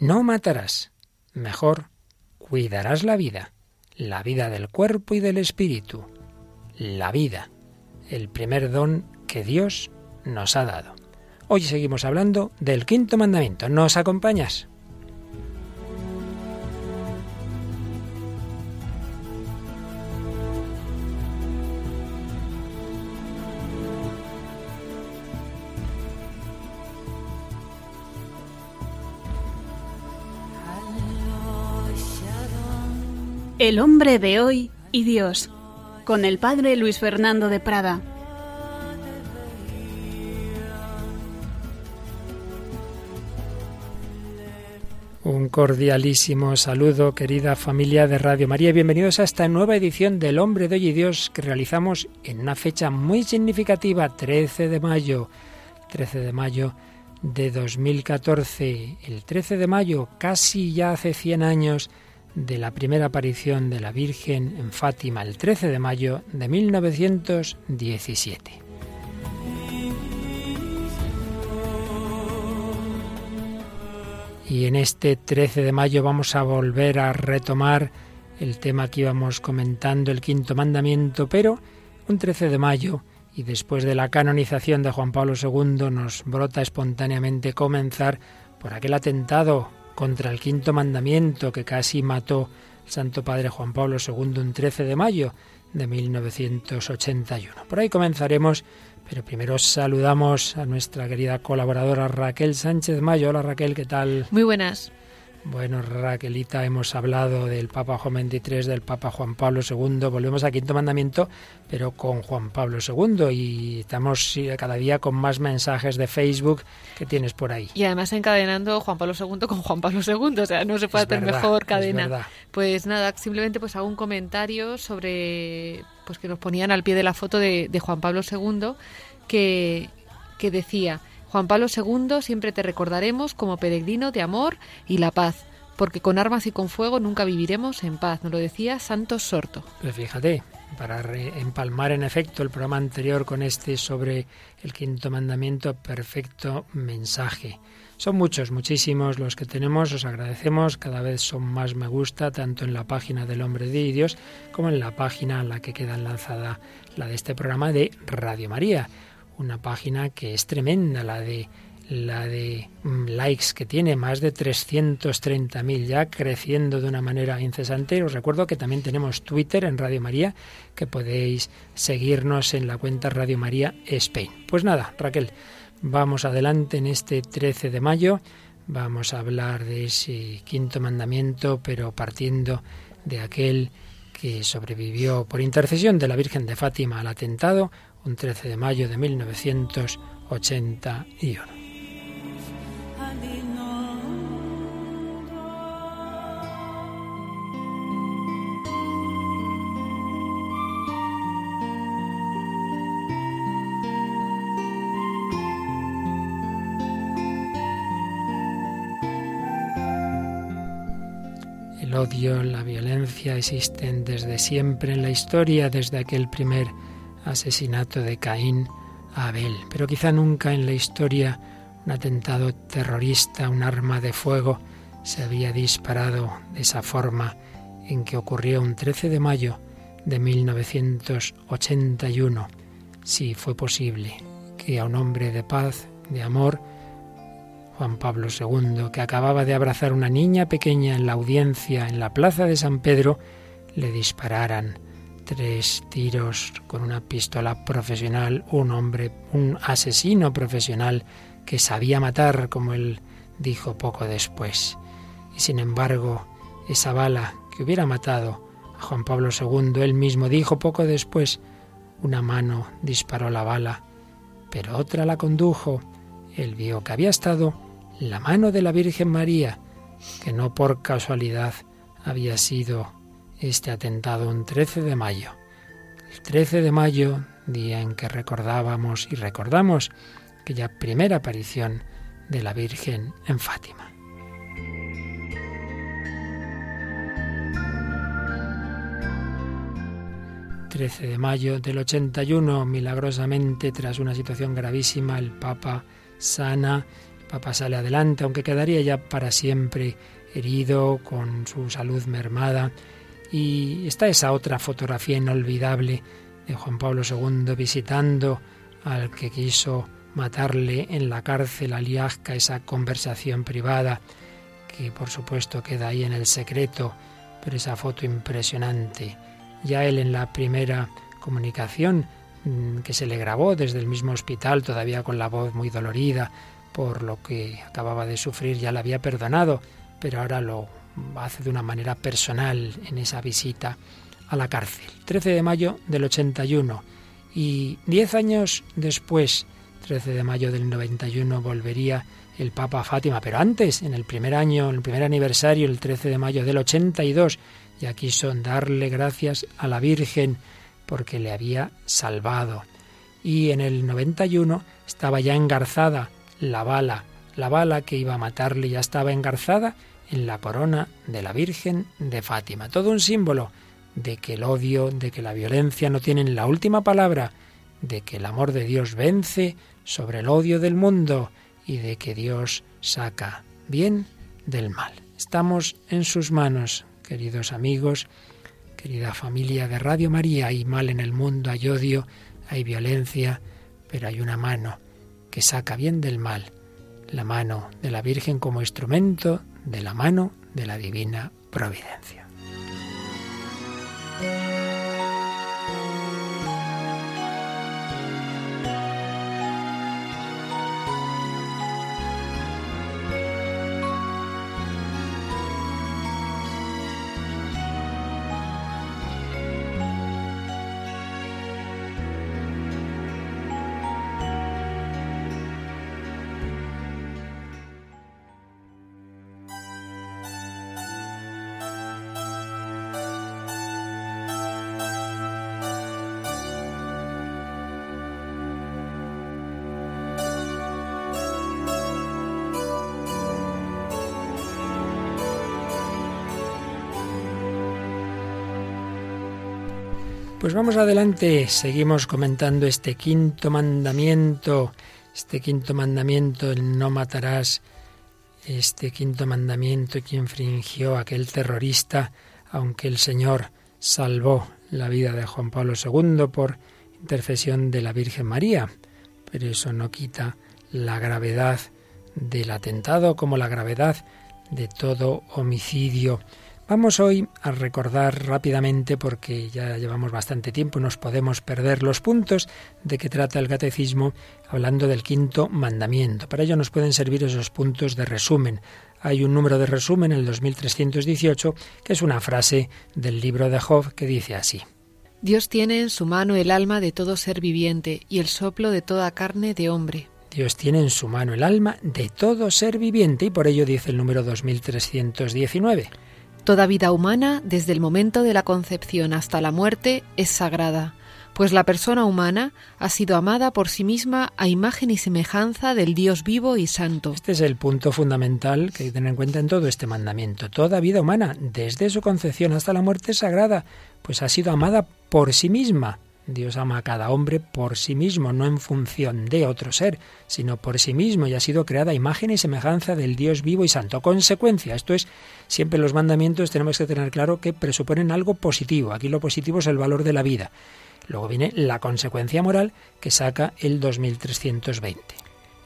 no matarás. Mejor, cuidarás la vida, la vida del cuerpo y del espíritu. La vida, el primer don que Dios nos ha dado. Hoy seguimos hablando del quinto mandamiento. ¿Nos acompañas? El hombre de hoy y Dios, con el padre Luis Fernando de Prada. Un cordialísimo saludo, querida familia de Radio María. Bienvenidos a esta nueva edición del Hombre de Hoy y Dios que realizamos en una fecha muy significativa, 13 de mayo. 13 de mayo de 2014. El 13 de mayo, casi ya hace 100 años, de la primera aparición de la Virgen en Fátima el 13 de mayo de 1917. Y en este 13 de mayo vamos a volver a retomar el tema que íbamos comentando, el quinto mandamiento, pero un 13 de mayo y después de la canonización de Juan Pablo II nos brota espontáneamente comenzar por aquel atentado contra el quinto mandamiento que casi mató el Santo Padre Juan Pablo II un 13 de mayo de 1981. Por ahí comenzaremos, pero primero saludamos a nuestra querida colaboradora Raquel Sánchez Mayo. Hola Raquel, ¿qué tal? Muy buenas. Bueno, Raquelita, hemos hablado del Papa Juan XXIII, del Papa Juan Pablo II, volvemos al quinto mandamiento, pero con Juan Pablo II y estamos cada día con más mensajes de Facebook que tienes por ahí. Y además encadenando Juan Pablo II con Juan Pablo II, o sea, no se puede hacer mejor cadena. Pues nada, simplemente pues hago un comentario sobre pues que nos ponían al pie de la foto de, de Juan Pablo II que, que decía Juan Pablo II siempre te recordaremos como peregrino de amor y la paz, porque con armas y con fuego nunca viviremos en paz, nos lo decía Santos Sorto. Pues fíjate, para empalmar en efecto el programa anterior con este sobre el quinto mandamiento, perfecto mensaje. Son muchos, muchísimos los que tenemos, os agradecemos, cada vez son más me gusta, tanto en la página del Hombre de Dios como en la página en la que queda enlazada la de este programa de Radio María una página que es tremenda, la de la de mm, likes que tiene, más de 330.000 ya, creciendo de una manera incesante. Os recuerdo que también tenemos Twitter en Radio María, que podéis seguirnos en la cuenta Radio María Spain. Pues nada, Raquel, vamos adelante en este 13 de mayo. Vamos a hablar de ese quinto mandamiento, pero partiendo de aquel que sobrevivió por intercesión de la Virgen de Fátima al atentado un 13 de mayo de 1981. El odio, la violencia existen desde siempre en la historia, desde aquel primer asesinato de Caín a Abel, pero quizá nunca en la historia un atentado terrorista, un arma de fuego, se había disparado de esa forma en que ocurrió un 13 de mayo de 1981. Si fue posible que a un hombre de paz, de amor, Juan Pablo II, que acababa de abrazar una niña pequeña en la audiencia en la plaza de San Pedro, le dispararan tres tiros con una pistola profesional, un hombre, un asesino profesional que sabía matar, como él dijo poco después. Y sin embargo, esa bala que hubiera matado a Juan Pablo II, él mismo dijo poco después, una mano disparó la bala, pero otra la condujo. Él vio que había estado la mano de la Virgen María, que no por casualidad había sido este atentado un 13 de mayo. El 13 de mayo, día en que recordábamos y recordamos aquella primera aparición de la Virgen en Fátima. ...13 de mayo del 81, milagrosamente, tras una situación gravísima, el Papa sana Papa sale adelante, aunque quedaría ya para siempre herido, con su salud mermada. Y está esa otra fotografía inolvidable de Juan Pablo II visitando al que quiso matarle en la cárcel a Liazca, esa conversación privada que por supuesto queda ahí en el secreto, pero esa foto impresionante. Ya él en la primera comunicación mm, que se le grabó desde el mismo hospital, todavía con la voz muy dolorida por lo que acababa de sufrir, ya la había perdonado, pero ahora lo hace de una manera personal en esa visita a la cárcel. 13 de mayo del 81 y diez años después, 13 de mayo del 91, volvería el Papa a Fátima, pero antes, en el primer año, en el primer aniversario, el 13 de mayo del 82, ya quiso darle gracias a la Virgen porque le había salvado. Y en el 91 estaba ya engarzada la bala, la bala que iba a matarle ya estaba engarzada en la corona de la Virgen de Fátima. Todo un símbolo de que el odio, de que la violencia no tienen la última palabra, de que el amor de Dios vence sobre el odio del mundo y de que Dios saca bien del mal. Estamos en sus manos, queridos amigos, querida familia de Radio María. Hay mal en el mundo, hay odio, hay violencia, pero hay una mano que saca bien del mal, la mano de la Virgen como instrumento de la mano de la divina providencia. Pues vamos adelante, seguimos comentando este quinto mandamiento, este quinto mandamiento, el no matarás, este quinto mandamiento que infringió aquel terrorista, aunque el Señor salvó la vida de Juan Pablo II por intercesión de la Virgen María. Pero eso no quita la gravedad del atentado como la gravedad de todo homicidio. Vamos hoy a recordar rápidamente, porque ya llevamos bastante tiempo, nos podemos perder los puntos de que trata el catecismo hablando del quinto mandamiento. Para ello nos pueden servir esos puntos de resumen. Hay un número de resumen, el 2318, que es una frase del libro de Job que dice así. Dios tiene en su mano el alma de todo ser viviente y el soplo de toda carne de hombre. Dios tiene en su mano el alma de todo ser viviente y por ello dice el número 2319. Toda vida humana, desde el momento de la concepción hasta la muerte, es sagrada, pues la persona humana ha sido amada por sí misma a imagen y semejanza del Dios vivo y santo. Este es el punto fundamental que hay que tener en cuenta en todo este mandamiento. Toda vida humana, desde su concepción hasta la muerte, es sagrada, pues ha sido amada por sí misma Dios ama a cada hombre por sí mismo, no en función de otro ser, sino por sí mismo y ha sido creada imagen y semejanza del Dios vivo y santo. Consecuencia, esto es, siempre los mandamientos tenemos que tener claro que presuponen algo positivo. Aquí lo positivo es el valor de la vida. Luego viene la consecuencia moral que saca el 2320.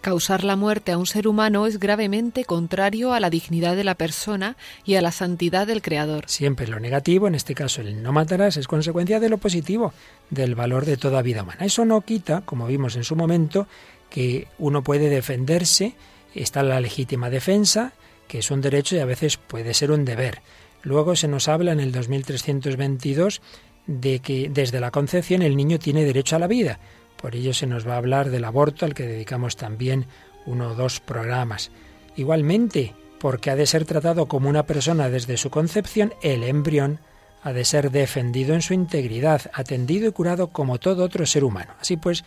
Causar la muerte a un ser humano es gravemente contrario a la dignidad de la persona y a la santidad del Creador. Siempre lo negativo, en este caso el no matarás, es consecuencia de lo positivo, del valor de toda vida humana. Eso no quita, como vimos en su momento, que uno puede defenderse, está la legítima defensa, que es un derecho y a veces puede ser un deber. Luego se nos habla en el 2322 de que desde la concepción el niño tiene derecho a la vida. Por ello se nos va a hablar del aborto, al que dedicamos también uno o dos programas. Igualmente, porque ha de ser tratado como una persona desde su concepción, el embrión ha de ser defendido en su integridad, atendido y curado como todo otro ser humano. Así pues,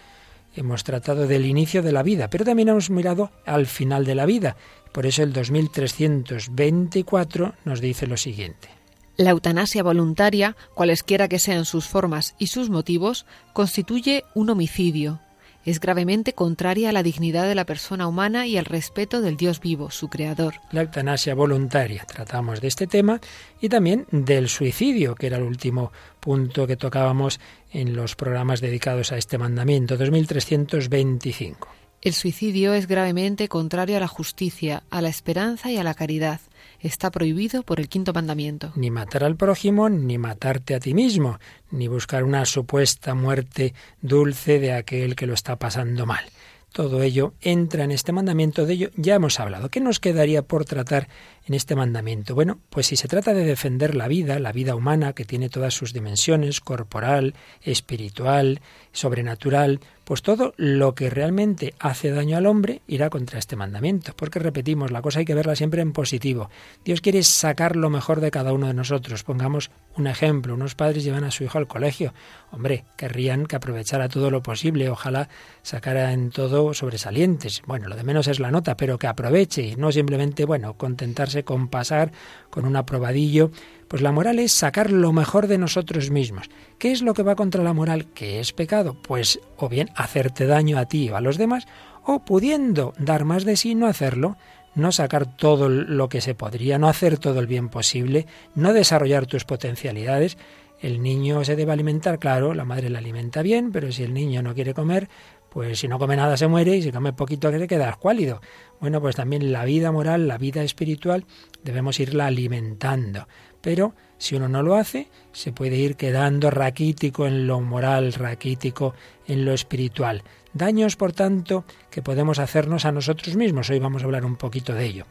hemos tratado del inicio de la vida, pero también hemos mirado al final de la vida. Por eso el 2324 nos dice lo siguiente. La eutanasia voluntaria, cualesquiera que sean sus formas y sus motivos, constituye un homicidio. es gravemente contraria a la dignidad de la persona humana y al respeto del Dios vivo, su creador. La eutanasia voluntaria, tratamos de este tema, y también del suicidio, que era el último punto que tocábamos en los programas dedicados a este mandamiento, 2325. El suicidio es gravemente contrario a la justicia, a la esperanza y a la caridad está prohibido por el quinto mandamiento. Ni matar al prójimo, ni matarte a ti mismo, ni buscar una supuesta muerte dulce de aquel que lo está pasando mal. Todo ello entra en este mandamiento, de ello ya hemos hablado. ¿Qué nos quedaría por tratar en este mandamiento? Bueno, pues si se trata de defender la vida, la vida humana que tiene todas sus dimensiones, corporal, espiritual, sobrenatural, pues todo lo que realmente hace daño al hombre irá contra este mandamiento, porque repetimos, la cosa hay que verla siempre en positivo. Dios quiere sacar lo mejor de cada uno de nosotros. Pongamos un ejemplo, unos padres llevan a su hijo al colegio. Hombre, querrían que aprovechara todo lo posible, ojalá sacara en todo sobresalientes. Bueno, lo de menos es la nota, pero que aproveche y no simplemente, bueno, contentarse con pasar con un aprobadillo pues la moral es sacar lo mejor de nosotros mismos. ¿Qué es lo que va contra la moral? ¿Qué es pecado? Pues o bien hacerte daño a ti o a los demás, o pudiendo dar más de sí, no hacerlo, no sacar todo lo que se podría, no hacer todo el bien posible, no desarrollar tus potencialidades. El niño se debe alimentar, claro, la madre le alimenta bien, pero si el niño no quiere comer, pues si no come nada se muere y si come poquito que te queda escuálido. Bueno, pues también la vida moral, la vida espiritual, debemos irla alimentando. Pero si uno no lo hace, se puede ir quedando raquítico en lo moral, raquítico en lo espiritual. Daños, por tanto, que podemos hacernos a nosotros mismos. Hoy vamos a hablar un poquito de ello.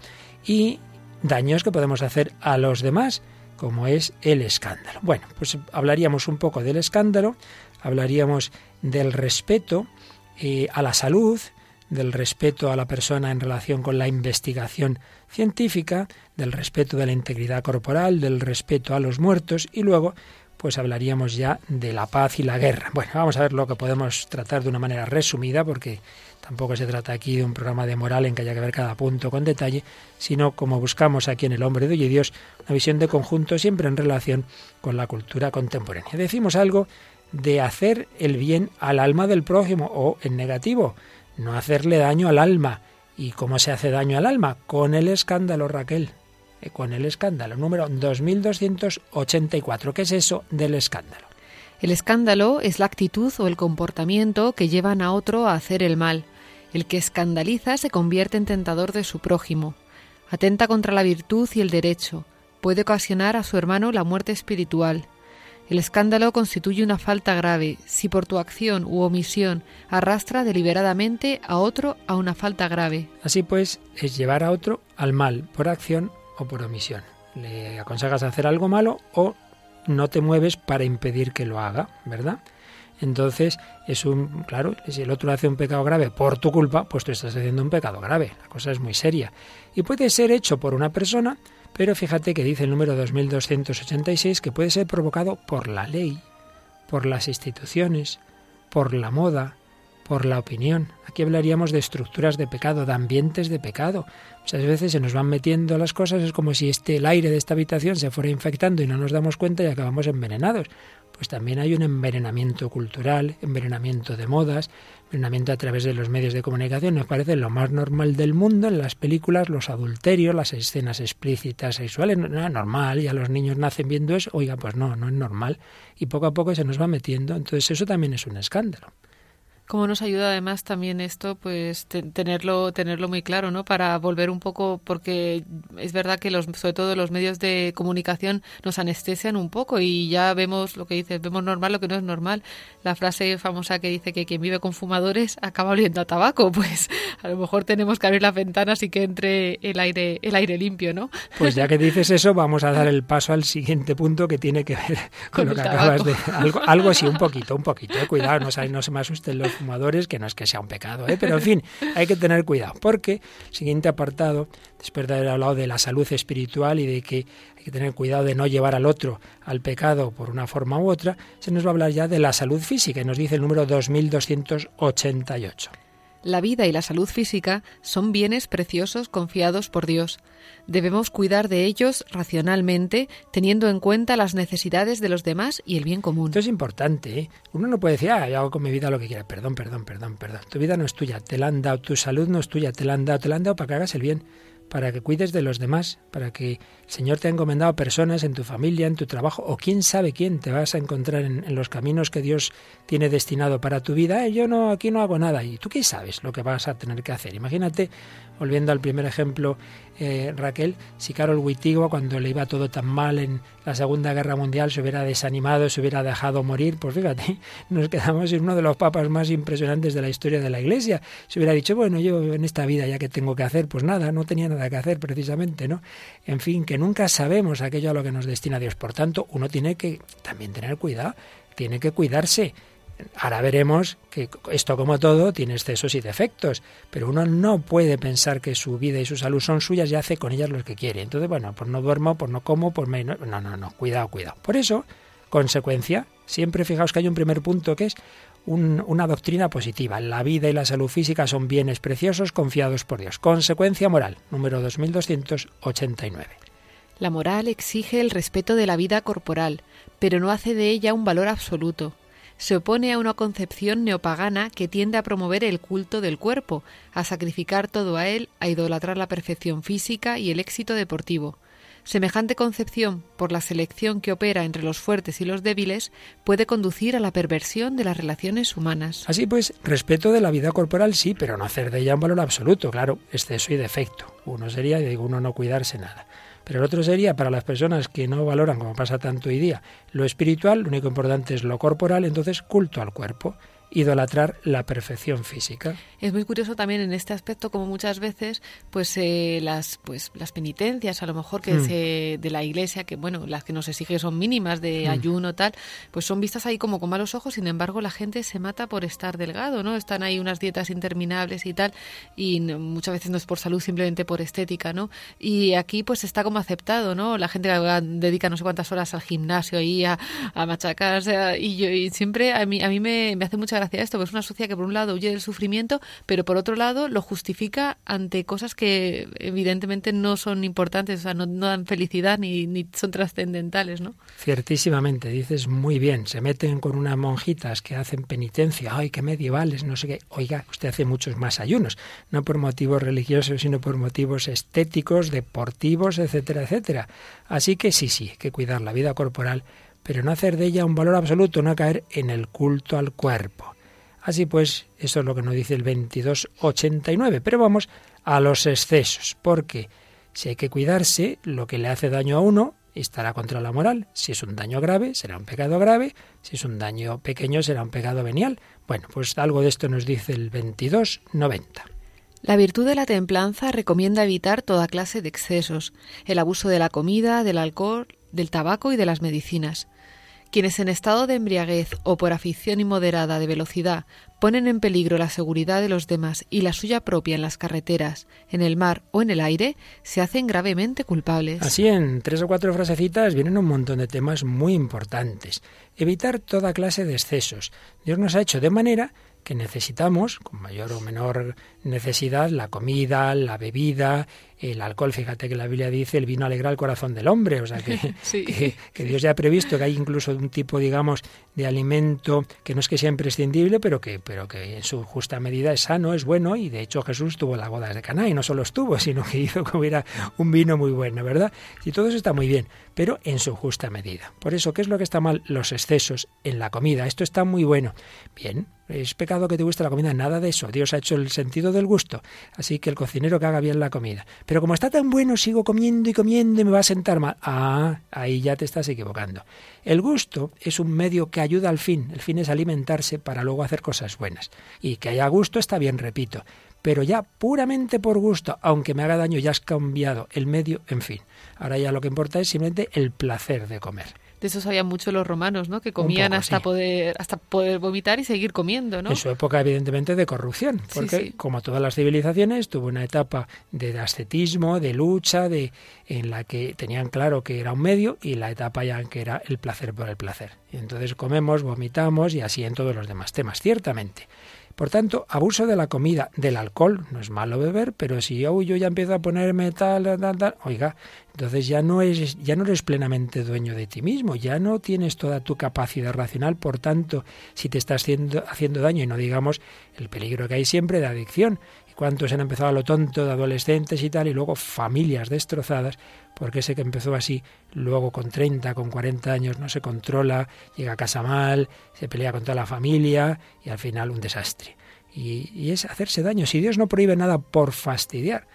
Y daños que podemos hacer a los demás, como es el escándalo. Bueno, pues hablaríamos un poco del escándalo, hablaríamos del respeto eh, a la salud, del respeto a la persona en relación con la investigación científica, del respeto de la integridad corporal, del respeto a los muertos y luego pues hablaríamos ya de la paz y la guerra. Bueno, vamos a ver lo que podemos tratar de una manera resumida porque tampoco se trata aquí de un programa de moral en que haya que ver cada punto con detalle, sino como buscamos aquí en El hombre de hoy y Dios, una visión de conjunto siempre en relación con la cultura contemporánea. Decimos algo de hacer el bien al alma del prójimo o en negativo, no hacerle daño al alma. ¿Y cómo se hace daño al alma? Con el escándalo, Raquel. Eh, con el escándalo, número 2284. ¿Qué es eso del escándalo? El escándalo es la actitud o el comportamiento que llevan a otro a hacer el mal. El que escandaliza se convierte en tentador de su prójimo. Atenta contra la virtud y el derecho. Puede ocasionar a su hermano la muerte espiritual. El escándalo constituye una falta grave si por tu acción u omisión arrastra deliberadamente a otro a una falta grave. Así pues, es llevar a otro al mal por acción o por omisión. Le aconsejas hacer algo malo o no te mueves para impedir que lo haga, ¿verdad? Entonces, es un, claro, si el otro hace un pecado grave por tu culpa, pues tú estás haciendo un pecado grave. La cosa es muy seria. Y puede ser hecho por una persona pero fíjate que dice el número 2286 que puede ser provocado por la ley, por las instituciones, por la moda, por la opinión. Aquí hablaríamos de estructuras de pecado, de ambientes de pecado. Muchas veces se nos van metiendo las cosas, es como si este, el aire de esta habitación se fuera infectando y no nos damos cuenta y acabamos envenenados. Pues también hay un envenenamiento cultural, envenenamiento de modas, envenenamiento a través de los medios de comunicación. Nos parece lo más normal del mundo en las películas, los adulterios, las escenas explícitas sexuales. No es normal, ya los niños nacen viendo eso. Oiga, pues no, no es normal. Y poco a poco se nos va metiendo. Entonces eso también es un escándalo. Cómo nos ayuda además también esto, pues tenerlo tenerlo muy claro, ¿no? Para volver un poco, porque es verdad que los, sobre todo los medios de comunicación nos anestesian un poco y ya vemos lo que dices, vemos normal lo que no es normal. La frase famosa que dice que quien vive con fumadores acaba oliendo a tabaco, pues a lo mejor tenemos que abrir las ventanas y que entre el aire el aire limpio, ¿no? Pues ya que dices eso, vamos a dar el paso al siguiente punto que tiene que ver con, lo que acabas de algo algo así un poquito, un poquito, eh, cuidado, no, no se me asusten los fumadores, que no es que sea un pecado, ¿eh? pero en fin, hay que tener cuidado, porque siguiente apartado, después de haber hablado de la salud espiritual y de que hay que tener cuidado de no llevar al otro al pecado por una forma u otra, se nos va a hablar ya de la salud física, y nos dice el número 2288. La vida y la salud física son bienes preciosos confiados por Dios. Debemos cuidar de ellos racionalmente, teniendo en cuenta las necesidades de los demás y el bien común. Esto es importante. ¿eh? Uno no puede decir, ah, yo hago con mi vida lo que quiera. Perdón, perdón, perdón, perdón. Tu vida no es tuya, te la han dado. Tu salud no es tuya, te la han dado. Te la han dado para que hagas el bien para que cuides de los demás, para que el Señor te ha encomendado personas en tu familia, en tu trabajo, o quién sabe quién te vas a encontrar en, los caminos que Dios tiene destinado para tu vida. Eh, yo no, aquí no hago nada. ¿Y tú qué sabes lo que vas a tener que hacer? Imagínate, volviendo al primer ejemplo, eh, Raquel, si Carol Wittigua, cuando le iba todo tan mal en la Segunda Guerra Mundial, se hubiera desanimado, se hubiera dejado morir, pues fíjate, nos quedamos en uno de los papas más impresionantes de la historia de la Iglesia. Se hubiera dicho, bueno, yo en esta vida ya que tengo que hacer, pues nada, no tenía nada que hacer precisamente, ¿no? En fin, que nunca sabemos aquello a lo que nos destina Dios. Por tanto, uno tiene que también tener cuidado, tiene que cuidarse Ahora veremos que esto como todo tiene excesos y defectos, pero uno no puede pensar que su vida y su salud son suyas y hace con ellas lo que quiere. Entonces, bueno, pues no duermo, pues no como, pues me... No, no, no, cuidado, cuidado. Por eso, consecuencia, siempre fijaos que hay un primer punto que es una doctrina positiva. La vida y la salud física son bienes preciosos confiados por Dios. Consecuencia moral, número 2289. La moral exige el respeto de la vida corporal, pero no hace de ella un valor absoluto se opone a una concepción neopagana que tiende a promover el culto del cuerpo, a sacrificar todo a él, a idolatrar la perfección física y el éxito deportivo. Semejante concepción, por la selección que opera entre los fuertes y los débiles, puede conducir a la perversión de las relaciones humanas. Así pues, respeto de la vida corporal sí, pero no hacer de ella un valor absoluto, claro, exceso y defecto. Uno sería, digo, uno no cuidarse nada. Pero el otro sería para las personas que no valoran, como pasa tanto hoy día, lo espiritual, lo único importante es lo corporal, entonces culto al cuerpo idolatrar la perfección física. Es muy curioso también en este aspecto como muchas veces pues eh, las pues las penitencias a lo mejor que mm. de la iglesia que bueno las que nos exige son mínimas de mm. ayuno tal pues son vistas ahí como con malos ojos sin embargo la gente se mata por estar delgado no están ahí unas dietas interminables y tal y muchas veces no es por salud simplemente por estética no y aquí pues está como aceptado no la gente dedica no sé cuántas horas al gimnasio ahí a, a machacarse y yo y siempre a mí a mí me, me hace mucha gracia esto, pues es una sociedad que por un lado huye del sufrimiento, pero por otro lado lo justifica ante cosas que evidentemente no son importantes, o sea, no, dan felicidad ni, ni son trascendentales, ¿no? Ciertísimamente, dices muy bien, se meten con unas monjitas que hacen penitencia, ay, qué medievales, no sé qué. Oiga, usted hace muchos más ayunos, no por motivos religiosos, sino por motivos estéticos, deportivos, etcétera, etcétera. Así que sí, sí, hay que cuidar la vida corporal pero no hacer de ella un valor absoluto, no caer en el culto al cuerpo. Así pues, eso es lo que nos dice el 2289. Pero vamos a los excesos, porque si hay que cuidarse, lo que le hace daño a uno estará contra la moral. Si es un daño grave, será un pecado grave. Si es un daño pequeño, será un pecado venial. Bueno, pues algo de esto nos dice el 2290. La virtud de la templanza recomienda evitar toda clase de excesos, el abuso de la comida, del alcohol, del tabaco y de las medicinas. Quienes en estado de embriaguez o por afición inmoderada de velocidad ponen en peligro la seguridad de los demás y la suya propia en las carreteras, en el mar o en el aire, se hacen gravemente culpables. Así en tres o cuatro frasecitas vienen un montón de temas muy importantes. Evitar toda clase de excesos. Dios nos ha hecho de manera que necesitamos, con mayor o menor necesidad, la comida, la bebida, el alcohol. Fíjate que la Biblia dice el vino alegra el corazón del hombre, o sea que, que, Dios ya ha previsto que hay incluso un tipo, digamos, de alimento que no es que sea imprescindible, pero que, pero que en su justa medida es sano, es bueno, y de hecho Jesús tuvo la boda de Caná y no solo estuvo, sino que hizo que hubiera un vino muy bueno, ¿verdad? Y todo eso está muy bien, pero en su justa medida. Por eso, ¿qué es lo que está mal? Los excesos en la comida. Esto está muy bueno. Bien, es pecado que te guste la comida, nada de eso. Dios ha hecho el sentido del gusto. Así que el cocinero que haga bien la comida. Pero como está tan bueno, sigo comiendo y comiendo y me va a sentar mal. Ah, ahí ya te estás equivocando. El gusto es un medio que ayuda al fin. El fin es alimentarse para luego hacer cosas buenas. Y que haya gusto está bien, repito. Pero ya puramente por gusto, aunque me haga daño, ya has cambiado el medio, en fin. Ahora ya lo que importa es simplemente el placer de comer de eso sabían mucho los romanos, ¿no? Que comían hasta poder hasta poder vomitar y seguir comiendo, ¿no? En su época, evidentemente, de corrupción, porque como todas las civilizaciones tuvo una etapa de ascetismo, de lucha, de en la que tenían claro que era un medio y la etapa ya en que era el placer por el placer. Y entonces comemos, vomitamos y así en todos los demás temas, ciertamente. Por tanto, abuso de la comida, del alcohol, no es malo beber, pero si yo, yo ya empiezo a ponerme tal, tal, tal, oiga, entonces ya no, es, ya no eres plenamente dueño de ti mismo, ya no tienes toda tu capacidad racional, por tanto, si te estás haciendo, haciendo daño, y no digamos el peligro que hay siempre de adicción, cuántos han empezado a lo tonto de adolescentes y tal, y luego familias destrozadas, porque ese que empezó así, luego con 30, con 40 años no se controla, llega a casa mal, se pelea con toda la familia y al final un desastre. Y, y es hacerse daño. Si Dios no prohíbe nada por fastidiar,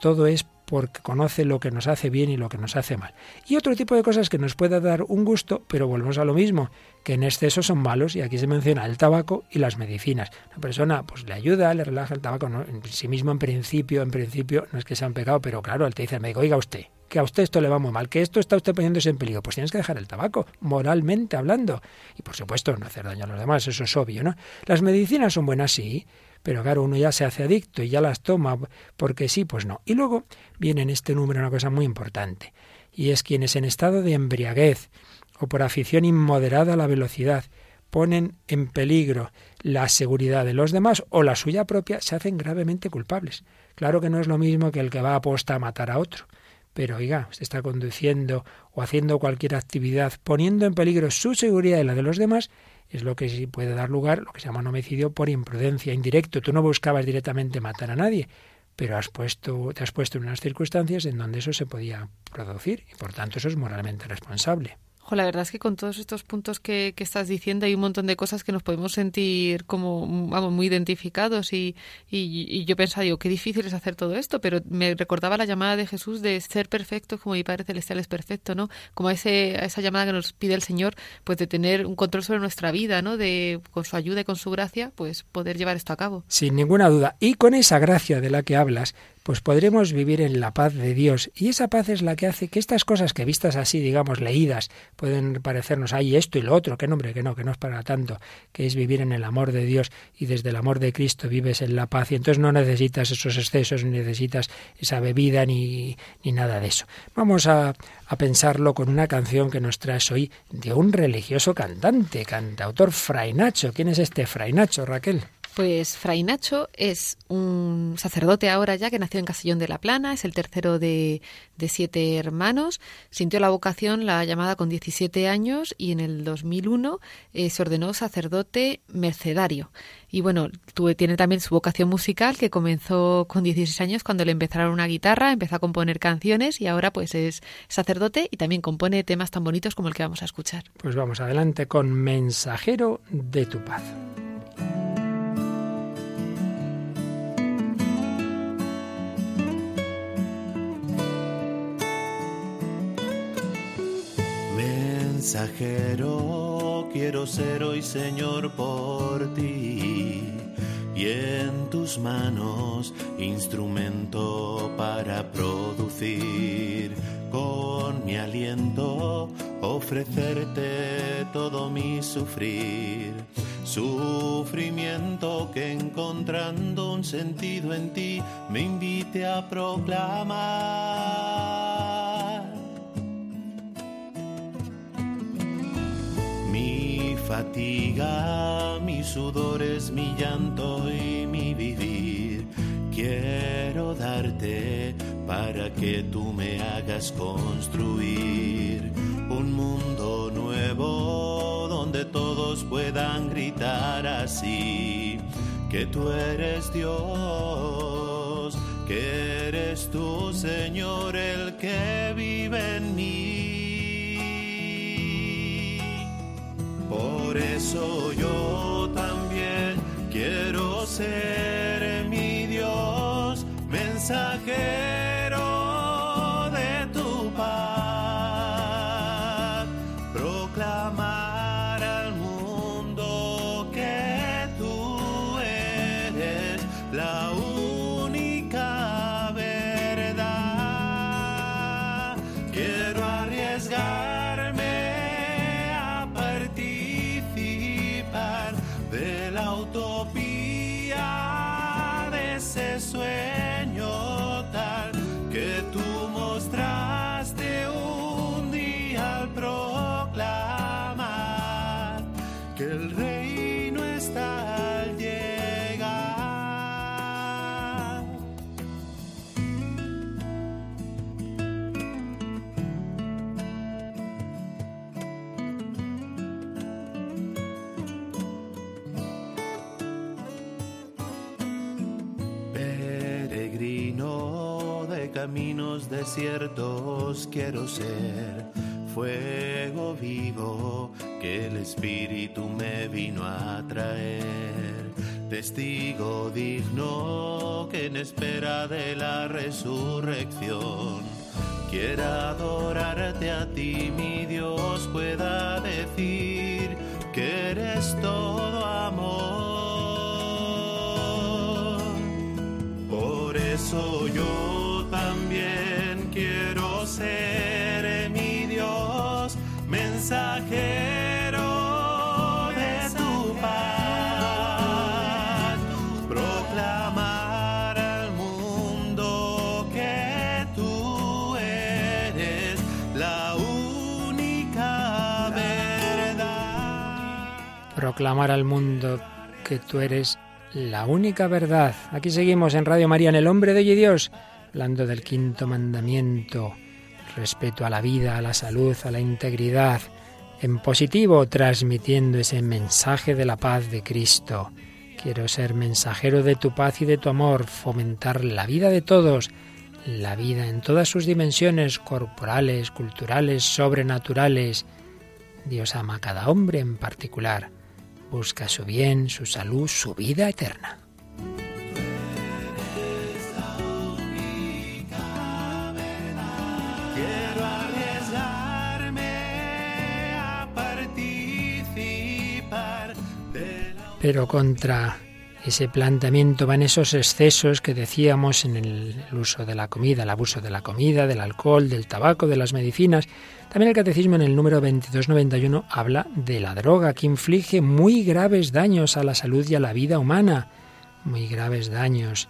todo es porque conoce lo que nos hace bien y lo que nos hace mal. Y otro tipo de cosas que nos puede dar un gusto, pero volvemos a lo mismo, que en exceso son malos, y aquí se menciona el tabaco y las medicinas. La persona pues le ayuda, le relaja el tabaco, en sí mismo en principio, en principio no es que sea un pecado, pero claro, él te dice el médico, oiga usted, que a usted esto le va muy mal, que esto está usted poniéndose en peligro, pues tienes que dejar el tabaco, moralmente hablando. Y por supuesto, no hacer daño a los demás, eso es obvio, ¿no? Las medicinas son buenas, sí, pero claro, uno ya se hace adicto y ya las toma porque sí, pues no. Y luego viene en este número una cosa muy importante, y es quienes en estado de embriaguez o por afición inmoderada a la velocidad ponen en peligro la seguridad de los demás o la suya propia, se hacen gravemente culpables. Claro que no es lo mismo que el que va a posta a matar a otro. Pero oiga, se está conduciendo o haciendo cualquier actividad poniendo en peligro su seguridad y la de los demás, es lo que sí puede dar lugar, lo que se llama un homicidio por imprudencia, indirecto. Tú no buscabas directamente matar a nadie, pero has puesto, te has puesto en unas circunstancias en donde eso se podía producir y por tanto eso es moralmente responsable la verdad es que con todos estos puntos que, estás diciendo hay un montón de cosas que nos podemos sentir como vamos, muy identificados y, yo pensaba, digo, qué difícil es hacer todo esto, pero me recordaba la llamada de Jesús de ser perfecto como mi Padre Celestial es perfecto, ¿no? Como ese, esa llamada que nos pide el Señor, pues de tener un control sobre nuestra vida, ¿no? De con su ayuda y con su gracia, pues poder llevar esto a cabo. Sin ninguna duda. Y con esa gracia de la que hablas, pues podremos vivir en la paz de Dios. Y esa paz es la que hace que estas cosas que vistas así, digamos, leídas, pueden parecernos, ay, esto y lo otro, que nombre, que no, que no es para tanto, que es vivir en el amor de Dios y desde el amor de Cristo vives en la paz y entonces no necesitas esos excesos, ni necesitas esa bebida ni, ni nada de eso. Vamos a, a pensarlo con una canción que nos traes hoy de un religioso cantante, cantautor Fray Nacho. ¿Quién es este Fray Nacho, Raquel? Pues Fray Nacho es un sacerdote ahora ya que nació en Castellón de la Plana, es el tercero de, siete hermanos, sintió la vocación, la llamada con 17 años y en el 2001 eh, se ordenó sacerdote mercedario. Y bueno, tiene también su vocación musical que comenzó con 16 años cuando le empezaron una guitarra, empezó a componer canciones y ahora pues es sacerdote y también compone temas tan bonitos como el que vamos a escuchar. Pues vamos adelante con Mensajero de tu paz. Mensajero quiero ser hoy, Señor, por ti. Y en tus manos instrumento para producir con mi aliento, ofrecerte todo mi sufrir. Sufrimiento que encontrando un sentido en ti me invite a proclamar fatiga, mis sudores, mi llanto y mi vivir. Quiero darte para que tú me hagas construir un mundo nuevo donde todos puedan gritar así que tú eres Dios, que eres tú Señor el que vive en mí Por eso yo también quiero ser mi Dios, mensajero caminos desiertos quiero ser, fuego vivo que el Espíritu me vino a traer, testigo digno que en espera de la resurrección. Quiera adorarte a ti, mi Dios, pueda decir que eres todo proclamar al mundo que tú eres la única verdad. Aquí seguimos en Radio María, en El Hombre de Dios, hablando del quinto mandamiento, respeto a la vida, a la salud, a la integridad, en positivo, transmitiendo ese mensaje de la paz de Cristo. Quiero ser mensajero de tu paz y de tu amor, fomentar la vida de todos, la vida en todas sus dimensiones corporales, culturales, sobrenaturales. Dios ama a cada hombre en particular busca su bien, su salud, su vida eterna. Pero contra ese planteamiento van esos excesos que decíamos en el uso de la comida, el abuso de la comida, del alcohol, del tabaco, de las medicinas, también el Catecismo en el número 2291 habla de la droga que inflige muy graves daños a la salud y a la vida humana. Muy graves daños.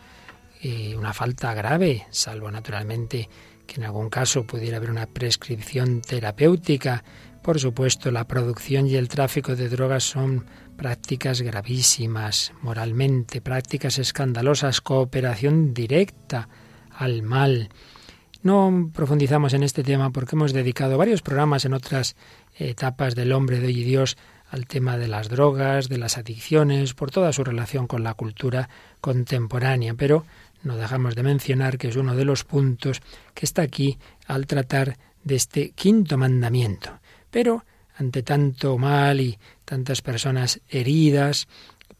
y una falta grave, salvo naturalmente que en algún caso pudiera haber una prescripción terapéutica. Por supuesto, la producción y el tráfico de drogas son prácticas gravísimas, moralmente, prácticas escandalosas, cooperación directa al mal. No profundizamos en este tema porque hemos dedicado varios programas en otras etapas del hombre de hoy y Dios al tema de las drogas, de las adicciones, por toda su relación con la cultura contemporánea, pero no dejamos de mencionar que es uno de los puntos que está aquí al tratar de este quinto mandamiento. Pero ante tanto mal y tantas personas heridas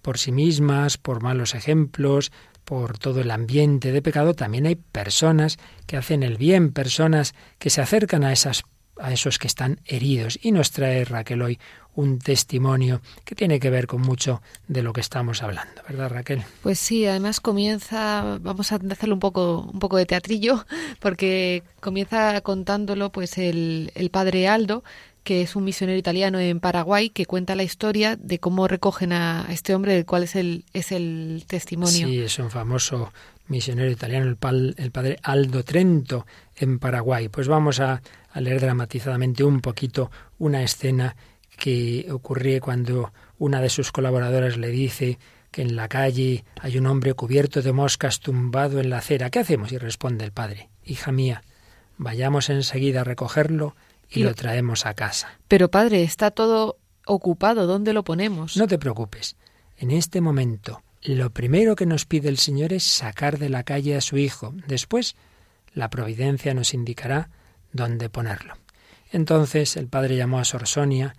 por sí mismas, por malos ejemplos, por todo el ambiente de pecado, también hay personas que hacen el bien, personas que se acercan a esas a esos que están heridos. Y nos trae Raquel hoy un testimonio que tiene que ver con mucho de lo que estamos hablando, ¿verdad, Raquel? Pues sí, además comienza, vamos a hacerle un poco, un poco de teatrillo, porque comienza contándolo pues el, el padre Aldo, que es un misionero italiano en Paraguay, que cuenta la historia de cómo recogen a este hombre, del cual es el, es el testimonio. Sí, es un famoso misionero italiano, el, el padre Aldo Trento, en Paraguay. Pues vamos a, a leer dramatizadamente un poquito una escena que ocurrió cuando una de sus colaboradoras le dice que en la calle hay un hombre cubierto de moscas tumbado en la acera. ¿Qué hacemos? Y responde el padre, hija mía, vayamos enseguida a recogerlo y lo traemos a casa. Pero padre, está todo ocupado, ¿dónde lo ponemos? No te preocupes. En este momento, lo primero que nos pide el Señor es sacar de la calle a su hijo. Después, la providencia nos indicará dónde ponerlo. Entonces el padre llamó a Sorsonia,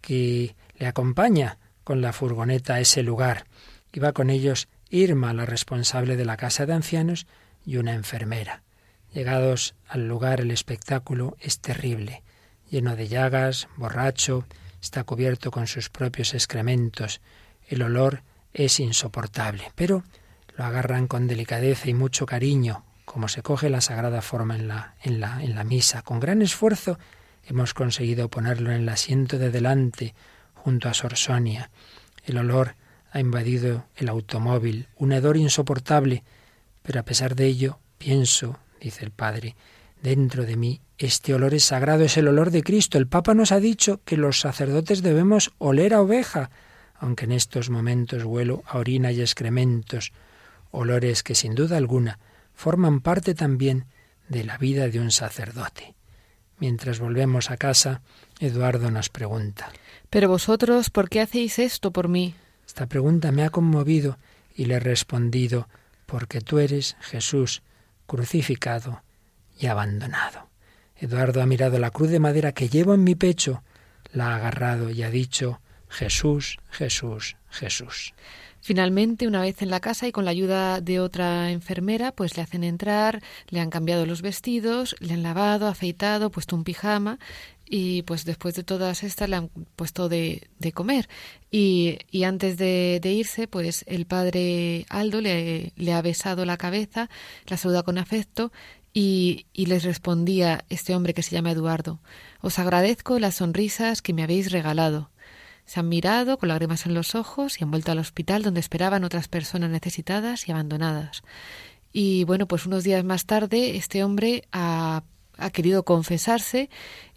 que le acompaña con la furgoneta a ese lugar. Iba con ellos Irma, la responsable de la casa de ancianos, y una enfermera. Llegados al lugar el espectáculo es terrible lleno de llagas, borracho, está cubierto con sus propios excrementos. El olor es insoportable, pero lo agarran con delicadeza y mucho cariño, como se coge la sagrada forma en la, en la, en la misa. Con gran esfuerzo hemos conseguido ponerlo en el asiento de delante, junto a Sorsonia. El olor ha invadido el automóvil, un hedor insoportable, pero a pesar de ello, pienso, dice el padre, dentro de mí este olor es sagrado, es el olor de Cristo. El Papa nos ha dicho que los sacerdotes debemos oler a oveja, aunque en estos momentos huelo a orina y excrementos, olores que sin duda alguna forman parte también de la vida de un sacerdote. Mientras volvemos a casa, Eduardo nos pregunta. Pero vosotros, ¿por qué hacéis esto por mí? Esta pregunta me ha conmovido y le he respondido, porque tú eres Jesús, crucificado y abandonado. Eduardo ha mirado la cruz de madera que llevo en mi pecho, la ha agarrado y ha dicho Jesús, Jesús, Jesús. Finalmente, una vez en la casa y con la ayuda de otra enfermera, pues le hacen entrar, le han cambiado los vestidos, le han lavado, afeitado, puesto un pijama y pues después de todas estas le han puesto de, comer. Y, y antes de, de, irse, pues el padre Aldo le, le ha besado la cabeza, la saluda con afecto y, les respondía este hombre que se llama Eduardo, os agradezco las sonrisas que me habéis regalado. Se han mirado con lágrimas en los ojos y han vuelto al hospital donde esperaban otras personas necesitadas y abandonadas. Y bueno, pues unos días más tarde este hombre ha, querido confesarse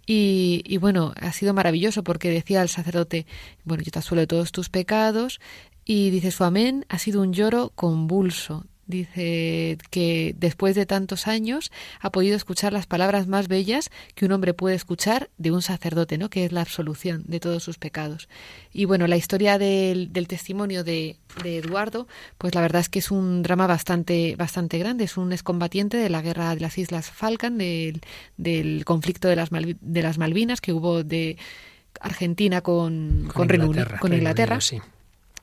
y, y, bueno, ha sido maravilloso porque decía al sacerdote, bueno, yo te asuelo de todos tus pecados y dice su amén, ha sido un lloro convulso, Dice que después de tantos años ha podido escuchar las palabras más bellas que un hombre puede escuchar de un sacerdote, ¿no? Que es la absolución de todos sus pecados. Y bueno, la historia del, del testimonio de, de, Eduardo, pues la verdad es que es un drama bastante, bastante grande. Es un excombatiente de la guerra de las Islas Falkland, del, del conflicto de las, de las Malvinas que hubo de Argentina con, con, con Inglaterra. Con Inglaterra. sí.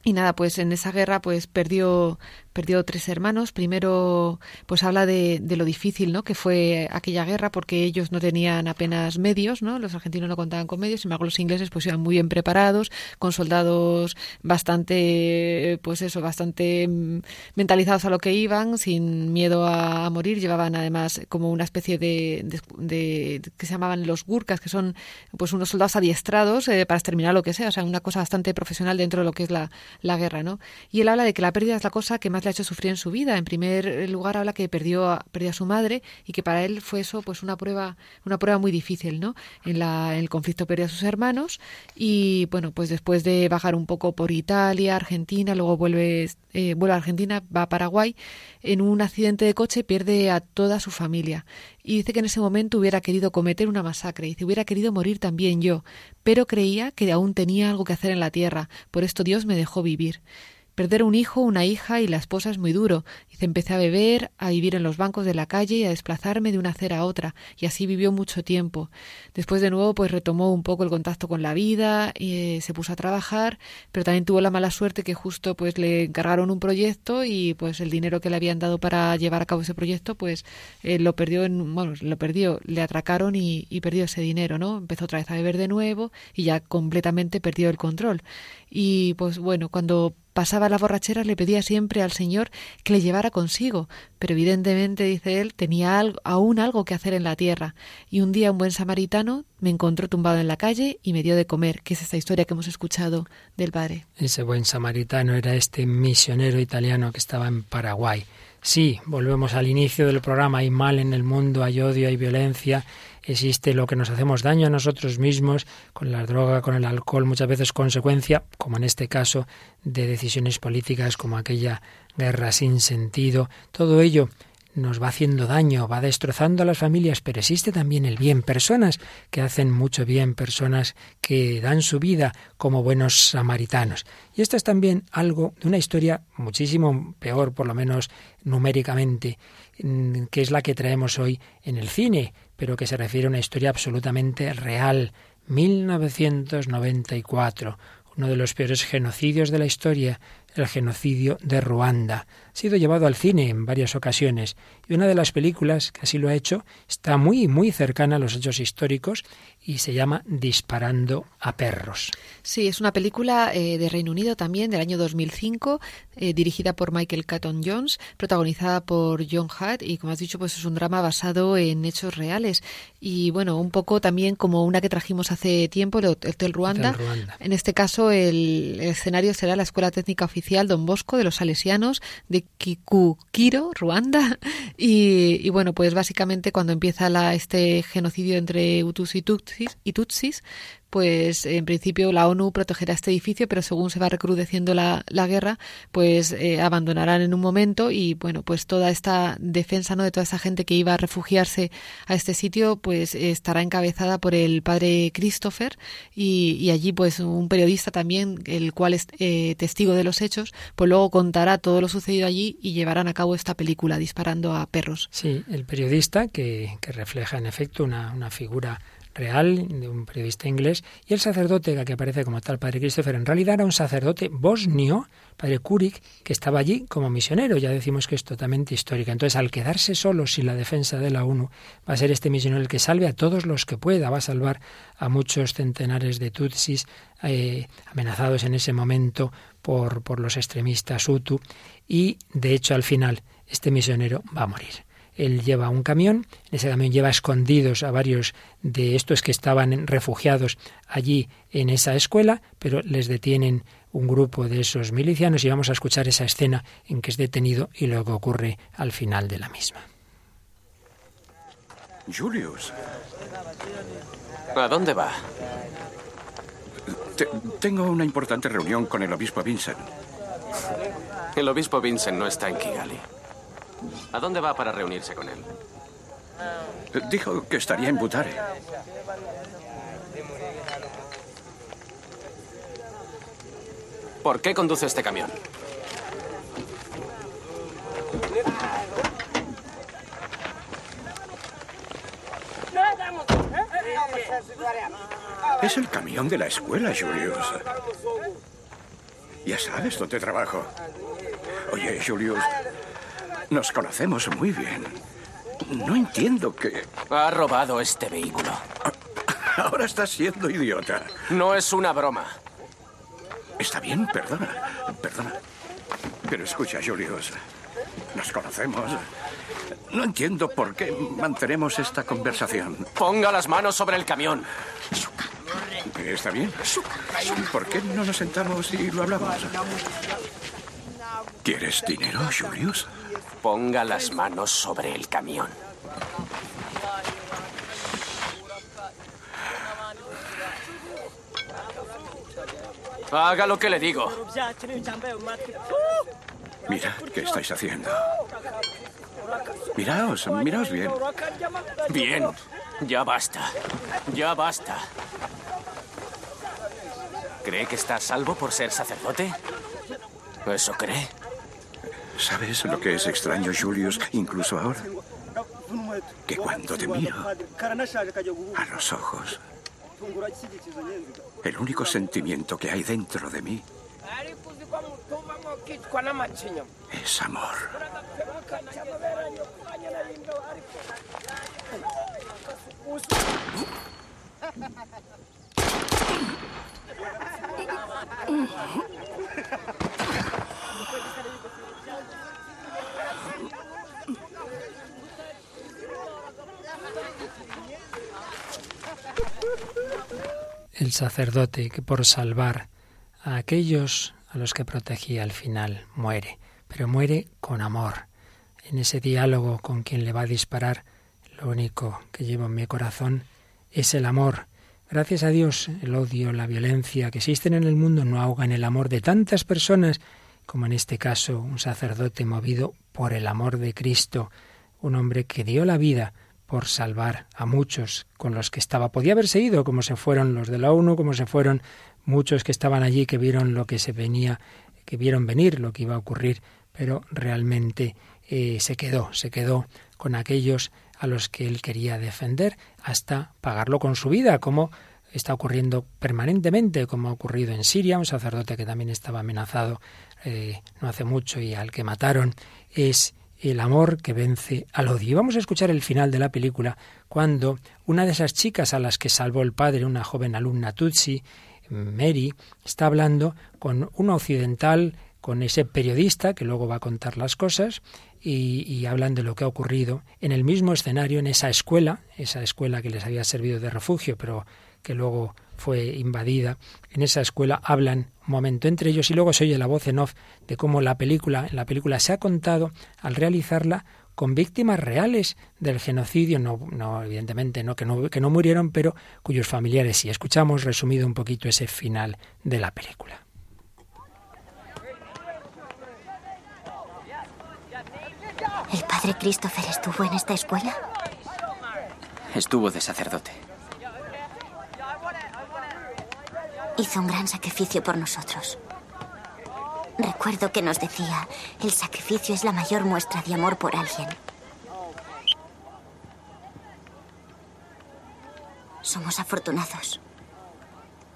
Y nada, pues en esa guerra pues perdió perdió tres hermanos. Primero, pues habla de, lo difícil, ¿no? Que fue aquella guerra porque ellos no tenían apenas medios, ¿no? Los argentinos no contaban con medios, sin embargo los ingleses pues iban muy bien preparados, con soldados bastante, pues eso, bastante mm, mentalizados a lo que iban, sin miedo a, morir. Llevaban además como una especie de que se llamaban los gurkas, que son pues unos soldados adiestrados eh, para exterminar lo que sea, o sea, una cosa bastante profesional dentro de lo que es la, la guerra, ¿no? Y él habla de que la pérdida es la cosa que más ha hecho sufrir en su vida. En primer lugar habla que perdió a, perdió a su madre y que para él fue eso pues una prueba una prueba muy difícil, ¿no? En, la, en el conflicto perdió a sus hermanos y bueno, pues después de bajar un poco por Italia, Argentina, luego vuelve eh, vuelve a Argentina, va a Paraguay, en un accidente de coche pierde a toda su familia y dice que en ese momento hubiera querido cometer una masacre, y dice hubiera querido morir también yo, pero creía que aún tenía algo que hacer en la tierra, por esto Dios me dejó vivir. Perder un hijo, una hija y la esposa es muy duro. Dice, empecé a beber, a vivir en los bancos de la calle y a desplazarme de una acera a otra, y así vivió mucho tiempo. Después de nuevo, pues retomó un poco el contacto con la vida, y, eh, se puso a trabajar, pero también tuvo la mala suerte que justo pues le encargaron un proyecto y pues el dinero que le habían dado para llevar a cabo ese proyecto, pues eh, lo perdió en, bueno, lo perdió, le atracaron y, y perdió ese dinero, ¿no? Empezó otra vez a beber de nuevo y ya completamente perdió el control. Y pues bueno, cuando pasaba la borrachera le pedía siempre al Señor que le llevara consigo, pero evidentemente, dice él, tenía aún algo que hacer en la tierra. Y un día un buen samaritano me encontró tumbado en la calle y me dio de comer, que es esta historia que hemos escuchado del padre. Ese buen samaritano era este misionero italiano que estaba en Paraguay. Sí, volvemos al inicio del programa, hay mal en el mundo, hay odio, hay violencia, existe lo que nos hacemos daño a nosotros mismos con la droga, con el alcohol, muchas veces consecuencia, como en este caso, de decisiones políticas como aquella guerra sin sentido. Todo ello nos va haciendo daño, va destrozando a las familias, pero existe también el bien, personas que hacen mucho bien, personas que dan su vida como buenos samaritanos. Y esto es también algo de una historia muchísimo peor, por lo menos numéricamente, mm, que es la que traemos hoy en el cine, pero que se refiere a una historia absolutamente real. 1994, uno de los peores genocidios de la historia, el genocidio de Ruanda. Ha sido llevado al cine en varias ocasiones y una de las películas que así lo ha hecho está muy, muy cercana a los hechos históricos y se llama Disparando a perros. Sí, es una película eh, de Reino Unido también del año 2005, eh, dirigida por Michael Catton Jones, protagonizada por John Hutt y como has dicho, pues es un drama basado en hechos reales y bueno, un poco también como una que trajimos hace tiempo, el Hotel Ruanda. Hotel Ruanda. En este caso el, el escenario será la Escuela Técnica Oficial Don Bosco de los Salesianos de Kikukiro, Ruanda. Y, y, bueno, pues básicamente cuando empieza la, este genocidio entre Hutus y y Tutsis pues en principio la ONU protegerá este edificio, pero según se va recrudeciendo la, la guerra, pues eh, abandonarán en un momento y bueno, pues toda esta defensa no de toda esa gente que iba a refugiarse a este sitio, pues estará encabezada por el padre Christopher y, y allí pues un periodista también, el cual es eh, testigo de los hechos pues luego contará todo lo sucedido allí y llevarán a cabo esta película disparando a perros. Sí, el periodista que, que refleja en efecto una, una figura real de un periodista inglés y el sacerdote que aparece como tal, padre Christopher, en realidad era un sacerdote bosnio, padre Kurik, que estaba allí como misionero, ya decimos que es totalmente histórica. Entonces, al quedarse solo sin la defensa de la ONU, va a ser este misionero el que salve a todos los que pueda, va a salvar a muchos centenares de tutsis eh, amenazados en ese momento por, por los extremistas Hutu. Y, de hecho, al final, este misionero va a morir él lleva un camión, en ese camión lleva escondidos a varios de estos que estaban refugiados allí en esa escuela, pero les detienen un grupo de esos milicianos y vamos a escuchar esa escena en que es detenido y lo que ocurre al final de la misma. Julius. ¿A dónde va? tengo una importante reunión con el obispo Vincent. El obispo Vincent no está en Kigali. ¿A dónde va para reunirse con él? Dijo que estaría en Butare. ¿Por qué conduce este camión? Es el camión de la escuela, Julius. Ya sabes dónde trabajo. Oye, Julius, nos conocemos muy bien. No entiendo que... Ha robado este vehículo. Ahora estás siendo idiota. No es una broma. Está bien, perdona. Perdona. Pero escucha, Julius. Nos conocemos. No entiendo por qué mantenemos esta conversación. Ponga las manos sobre el camión. Está bien. ¿Por qué no nos sentamos y lo hablamos? ¿Quieres dinero, Julius? Ponga las manos sobre el camión. Haga lo que le digo. Mira, ¿qué estáis haciendo? Miraos, miraos bien. Bien, ya basta. Ya basta. ¿Cree que está a salvo por ser sacerdote? ¿Eso cree? ¿Sabes lo que es extraño, Julius, incluso ahora? Que cuando te miro a los ojos, el único sentimiento que hay dentro de mí es amor. El sacerdote que por salvar a aquellos a los que protegía al final muere, pero muere con amor. En ese diálogo con quien le va a disparar, lo único que llevo en mi corazón es el amor. Gracias a Dios, el odio, la violencia que existen en el mundo no ahogan el amor de tantas personas como en este caso un sacerdote movido por el amor de Cristo, un hombre que dio la vida por salvar a muchos con los que estaba. Podía haberse ido, como se fueron los de la ONU, como se fueron muchos que estaban allí, que vieron lo que se venía, que vieron venir, lo que iba a ocurrir, pero realmente eh, se quedó, se quedó con aquellos a los que él quería defender hasta pagarlo con su vida, como está ocurriendo permanentemente, como ha ocurrido en Siria, un sacerdote que también estaba amenazado eh, no hace mucho y al que mataron, es el amor que vence al odio. Y vamos a escuchar el final de la película cuando una de esas chicas a las que salvó el padre, una joven alumna Tutsi, Mary, está hablando con un occidental, con ese periodista que luego va a contar las cosas y, y, hablan de lo que ha ocurrido en el mismo escenario, en esa escuela, esa escuela que les había servido de refugio, pero que luego fue invadida. En esa escuela hablan un momento entre ellos y luego se oye la voz en off de cómo la película, en la película se ha contado al realizarla con víctimas reales del genocidio, no, no evidentemente no que, no que no murieron, pero cuyos familiares sí. Escuchamos resumido un poquito ese final de la película. ¿El padre Christopher estuvo en esta escuela? Estuvo de sacerdote. Hizo un gran sacrificio por nosotros. Recuerdo que nos decía, el sacrificio es la mayor muestra de amor por alguien. Somos afortunados.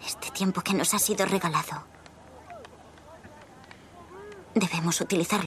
Este tiempo que nos ha sido regalado. Debemos utilizarlo.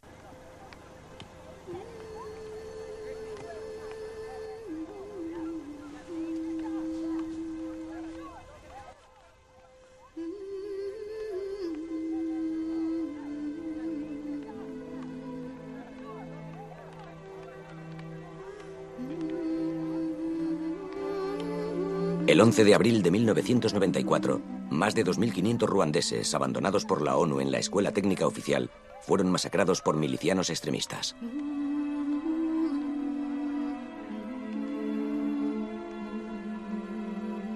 El 11 de abril de 1994, más de 2.500 ruandeses abandonados por la ONU en la escuela técnica oficial fueron masacrados por milicianos extremistas.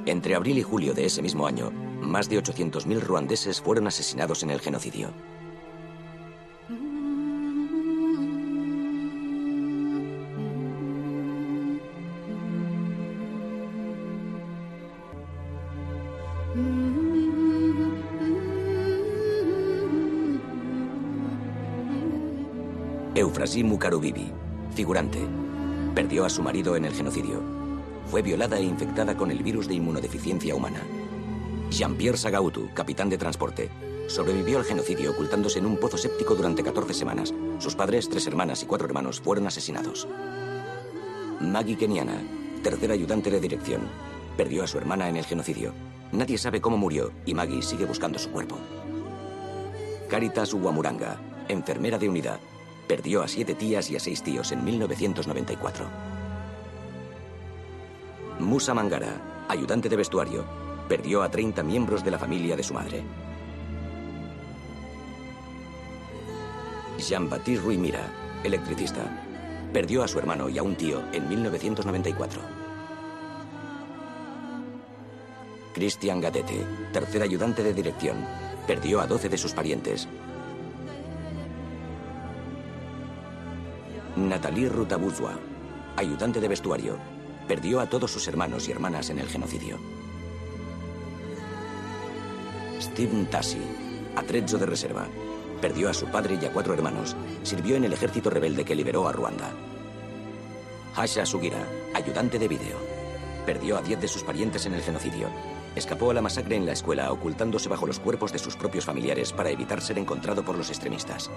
Entre abril y julio de ese mismo año, más de 800.000 ruandeses fueron asesinados en el genocidio. Eufrasie Mukarubibi, figurante, perdió a su marido en el genocidio. Fue violada e infectada con el virus de inmunodeficiencia humana. Jean-Pierre Sagautu, capitán de transporte, sobrevivió al genocidio ocultándose en un pozo séptico durante 14 semanas. Sus padres, tres hermanas y cuatro hermanos fueron asesinados. Maggie Keniana, tercera ayudante de dirección, perdió a su hermana en el genocidio. Nadie sabe cómo murió y Maggie sigue buscando su cuerpo. Caritas Uwamuranga, enfermera de unidad, Perdió a siete tías y a seis tíos en 1994. Musa Mangara, ayudante de vestuario, perdió a 30 miembros de la familia de su madre. Jean-Baptiste Ruimira, electricista, perdió a su hermano y a un tío en 1994. Christian Gadete, tercer ayudante de dirección, perdió a 12 de sus parientes Nathalie Rutabuzwa, ayudante de vestuario, perdió a todos sus hermanos y hermanas en el genocidio. Stephen Tassi, atrezzo de reserva, perdió a su padre y a cuatro hermanos. Sirvió en el ejército rebelde que liberó a Ruanda. Hasha Sugira, ayudante de vídeo, perdió a diez de sus parientes en el genocidio. Escapó a la masacre en la escuela ocultándose bajo los cuerpos de sus propios familiares para evitar ser encontrado por los extremistas.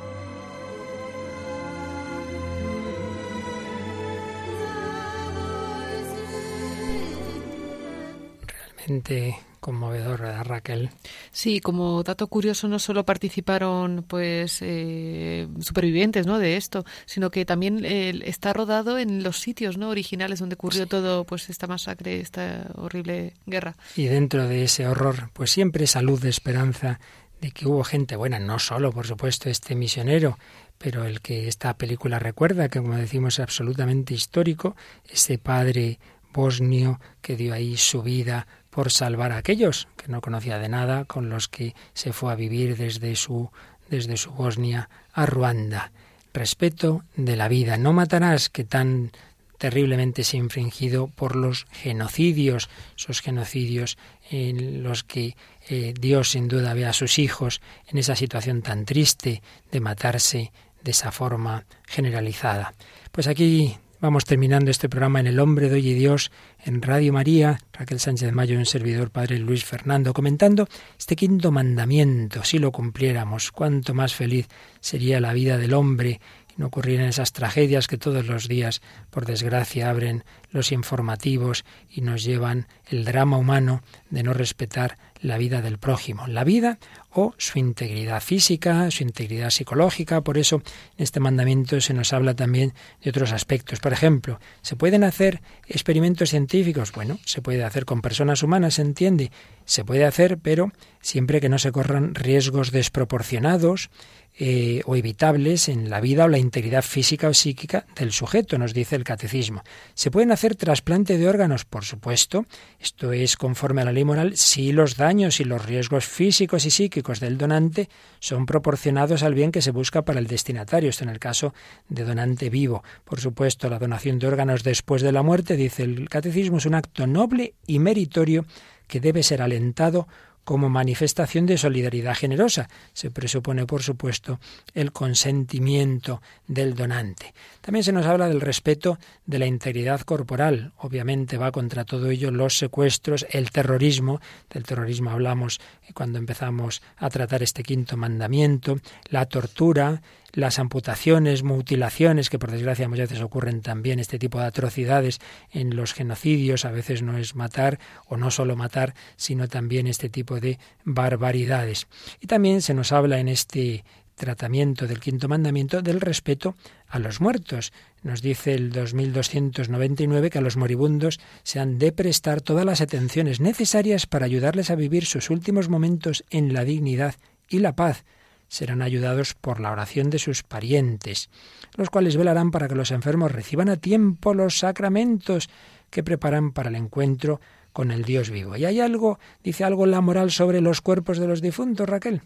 Conmovedor, ¿verdad, Raquel? Sí, como dato curioso, no solo participaron pues eh, supervivientes ¿no? de esto, sino que también eh, está rodado en los sitios ¿no? originales donde ocurrió todo pues esta masacre, esta horrible guerra. Y dentro de ese horror, pues siempre esa luz de esperanza de que hubo gente buena, no solo, por supuesto, este misionero, pero el que esta película recuerda, que como decimos es absolutamente histórico, ese padre bosnio que dio ahí su vida por salvar a aquellos que no conocía de nada, con los que se fue a vivir desde su, desde su Bosnia a Ruanda. Respeto de la vida. No matarás, que tan terriblemente se ha infringido por los genocidios, esos genocidios en los que eh, Dios sin duda ve a sus hijos en esa situación tan triste de matarse de esa forma generalizada. Pues aquí Vamos terminando este programa en El Hombre de Hoy y Dios en Radio María. Raquel Sánchez Mayo, un servidor Padre Luis Fernando, comentando este quinto mandamiento. Si lo cumpliéramos, cuánto más feliz sería la vida del hombre y no ocurrieran esas tragedias que todos los días, por desgracia, abren los informativos y nos llevan el drama humano de no respetar la vida del prójimo. La vida o su integridad física, su integridad psicológica. Por eso en este mandamiento se nos habla también de otros aspectos. Por ejemplo, ¿se pueden hacer experimentos científicos? Bueno, se puede hacer con personas humanas, se entiende. Se puede hacer, pero siempre que no se corran riesgos desproporcionados eh, o evitables en la vida o la integridad física o psíquica del sujeto, nos dice el catecismo. ¿Se pueden hacer trasplante de órganos? Por supuesto. Esto es conforme a la ley moral si los daños y los riesgos físicos y psíquicos del donante son proporcionados al bien que se busca para el destinatario. Esto en el caso de donante vivo. Por supuesto, la donación de órganos después de la muerte, dice el catecismo, es un acto noble y meritorio que debe ser alentado como manifestación de solidaridad generosa. Se presupone, por supuesto, el consentimiento del donante. También se nos habla del respeto de la integridad corporal. Obviamente va contra todo ello los secuestros, el terrorismo. Del terrorismo hablamos cuando empezamos a tratar este quinto mandamiento, la tortura, las amputaciones, mutilaciones, que por desgracia muchas veces ocurren también, este tipo de atrocidades en los genocidios, a veces no es matar o no solo matar, sino también este tipo de barbaridades. Y también se nos habla en este tratamiento del quinto mandamiento del respeto a los muertos. Nos dice el 2299 que a los moribundos se han de prestar todas las atenciones necesarias para ayudarles a vivir sus últimos momentos en la dignidad y la paz serán ayudados por la oración de sus parientes, los cuales velarán para que los enfermos reciban a tiempo los sacramentos que preparan para el encuentro con el Dios vivo. ¿Y hay algo, dice algo la moral sobre los cuerpos de los difuntos, Raquel?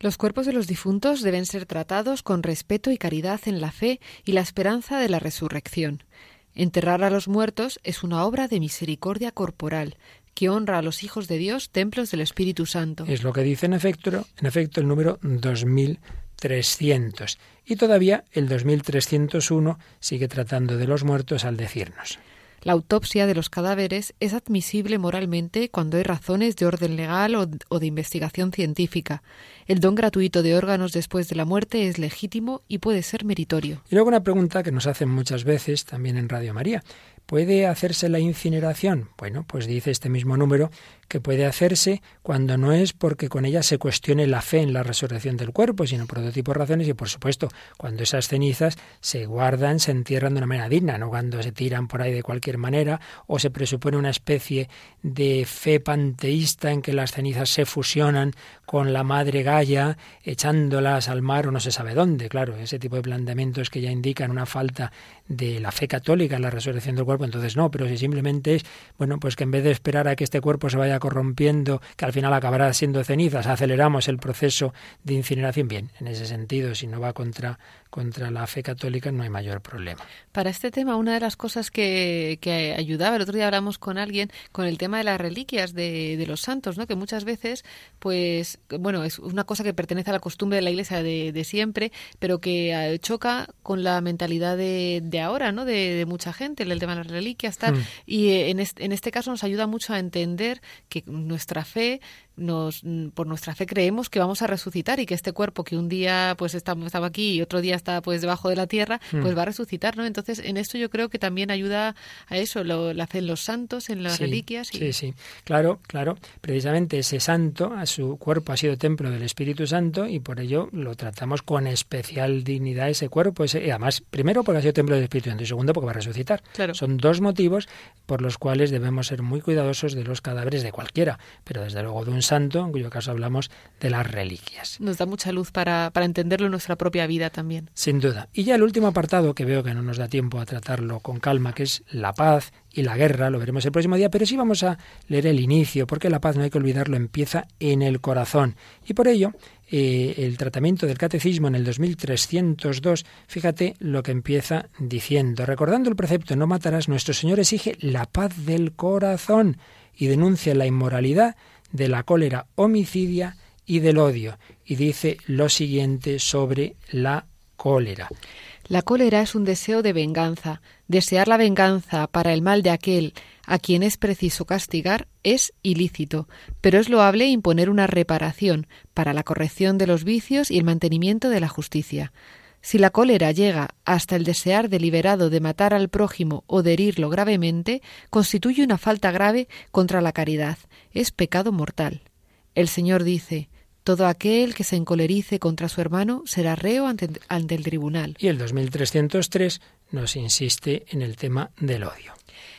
Los cuerpos de los difuntos deben ser tratados con respeto y caridad en la fe y la esperanza de la resurrección. Enterrar a los muertos es una obra de misericordia corporal, que honra a los hijos de Dios, templos del Espíritu Santo. Es lo que dice en efecto, en efecto el número 2300. Y todavía el 2301 sigue tratando de los muertos al decirnos. La autopsia de los cadáveres es admisible moralmente cuando hay razones de orden legal o, de investigación científica. El don gratuito de órganos después de la muerte es legítimo y puede ser meritorio. Y luego una pregunta que nos hacen muchas veces también en Radio María. ¿Puede hacerse la incineración? Bueno, pues dice este mismo número que puede hacerse cuando no es porque con ella se cuestione la fe en la resurrección del cuerpo, sino por otro tipo de razones y por supuesto cuando esas cenizas se guardan, se entierran de una manera digna, no cuando se tiran por ahí de cualquier manera o se presupone una especie de fe panteísta en que las cenizas se fusionan con la madre Gaia echándolas al mar o no se sabe dónde, claro, ese tipo de planteamientos que ya indican una falta de la fe católica en la resurrección del cuerpo, entonces no, pero si simplemente es, bueno, pues que en vez de esperar a que este cuerpo se vaya corrompiendo, que al final acabará siendo cenizas, aceleramos el proceso de incineración. Bien, en ese sentido, si no va contra contra la fe católica no hay mayor problema. Para este tema, una de las cosas que, que ayudaba, el otro día hablamos con alguien con el tema de las reliquias de, de, los santos, ¿no? que muchas veces, pues, bueno, es una cosa que pertenece a la costumbre de la iglesia de, de siempre, pero que eh, choca con la mentalidad de, de ahora, ¿no? De, mucha gente, el tema de las reliquias, tal. Mm. Y eh, en este, en este caso nos ayuda mucho a entender que nuestra fe nos, por nuestra fe creemos que vamos a resucitar y que este cuerpo que un día pues estaba, estaba aquí y otro día está pues debajo de la tierra, hmm. pues va a resucitar, ¿no? Entonces, en esto yo creo que también ayuda a eso, lo, la fe en los santos, en las reliquias. Y... Sí, sí, claro, claro. Precisamente ese santo, a su cuerpo ha sido templo del Espíritu Santo y por ello lo tratamos con especial dignidad ese cuerpo. Ese, y además, primero porque ha sido templo del Espíritu Santo y segundo porque va a resucitar. Claro. Son dos motivos por los cuales debemos ser muy cuidadosos de los cadáveres de cualquiera, pero desde luego de un santo, en cuyo caso hablamos de las reliquias. Nos da mucha luz para, para entenderlo en nuestra propia vida también. Sin duda. Y ya el último apartado, que veo que no nos da tiempo a tratarlo con calma, que es la paz y la guerra, lo veremos el próximo día, pero sí vamos a leer el inicio, porque la paz, no hay que olvidarlo, empieza en el corazón. Y por ello, eh, el tratamiento del catecismo en el 2302, fíjate lo que empieza diciendo, recordando el precepto no matarás, nuestro Señor exige la paz del corazón y denuncia la inmoralidad de la cólera homicidia y del odio. Y dice lo siguiente sobre la cólera. La cólera es un deseo de venganza. Desear la venganza para el mal de aquel a quien es preciso castigar es ilícito, pero es loable imponer una reparación para la corrección de los vicios y el mantenimiento de la justicia. Si la cólera llega hasta el desear deliberado de matar al prójimo o de herirlo gravemente, constituye una falta grave contra la caridad, es pecado mortal. El Señor dice, todo aquel que se encolerice contra su hermano será reo ante, ante, el tribunal. Y el 2303 nos insiste en el tema del odio.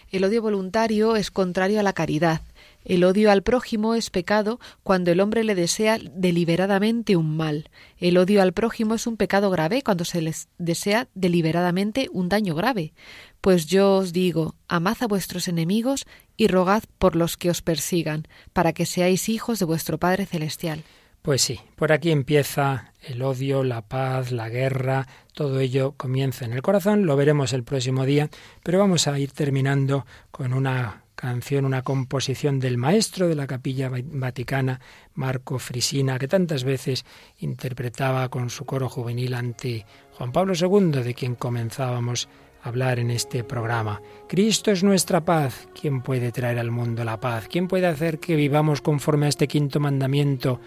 El odio voluntario es contrario a la caridad. El odio al prójimo es pecado cuando el hombre le desea deliberadamente un mal. El odio al prójimo es un pecado grave cuando se les desea deliberadamente un daño grave. Pues yo os digo, amad a vuestros enemigos y rogad por los que os persigan, para que seáis hijos de vuestro Padre Celestial. Pues sí, por aquí empieza el odio, la paz, la guerra, todo ello comienza en el corazón, lo veremos el próximo día, pero vamos a ir terminando con una canción, una composición del maestro de la capilla vaticana, Marco Frisina, que tantas veces interpretaba con su coro juvenil ante Juan Pablo II, de quien comenzábamos a hablar en este programa. Cristo es nuestra paz. ¿Quién puede traer al mundo la paz? ¿Quién puede hacer que vivamos conforme a este quinto mandamiento?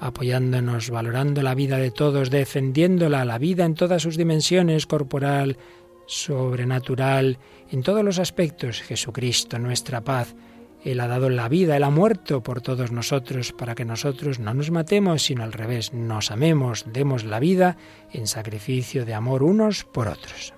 apoyándonos, valorando la vida de todos, defendiéndola, la vida en todas sus dimensiones, corporal, sobrenatural, en todos los aspectos. Jesucristo, nuestra paz. Él ha dado la vida, Él ha muerto por todos nosotros para que nosotros no nos matemos, sino al revés, nos amemos, demos la vida en sacrificio de amor unos por otros.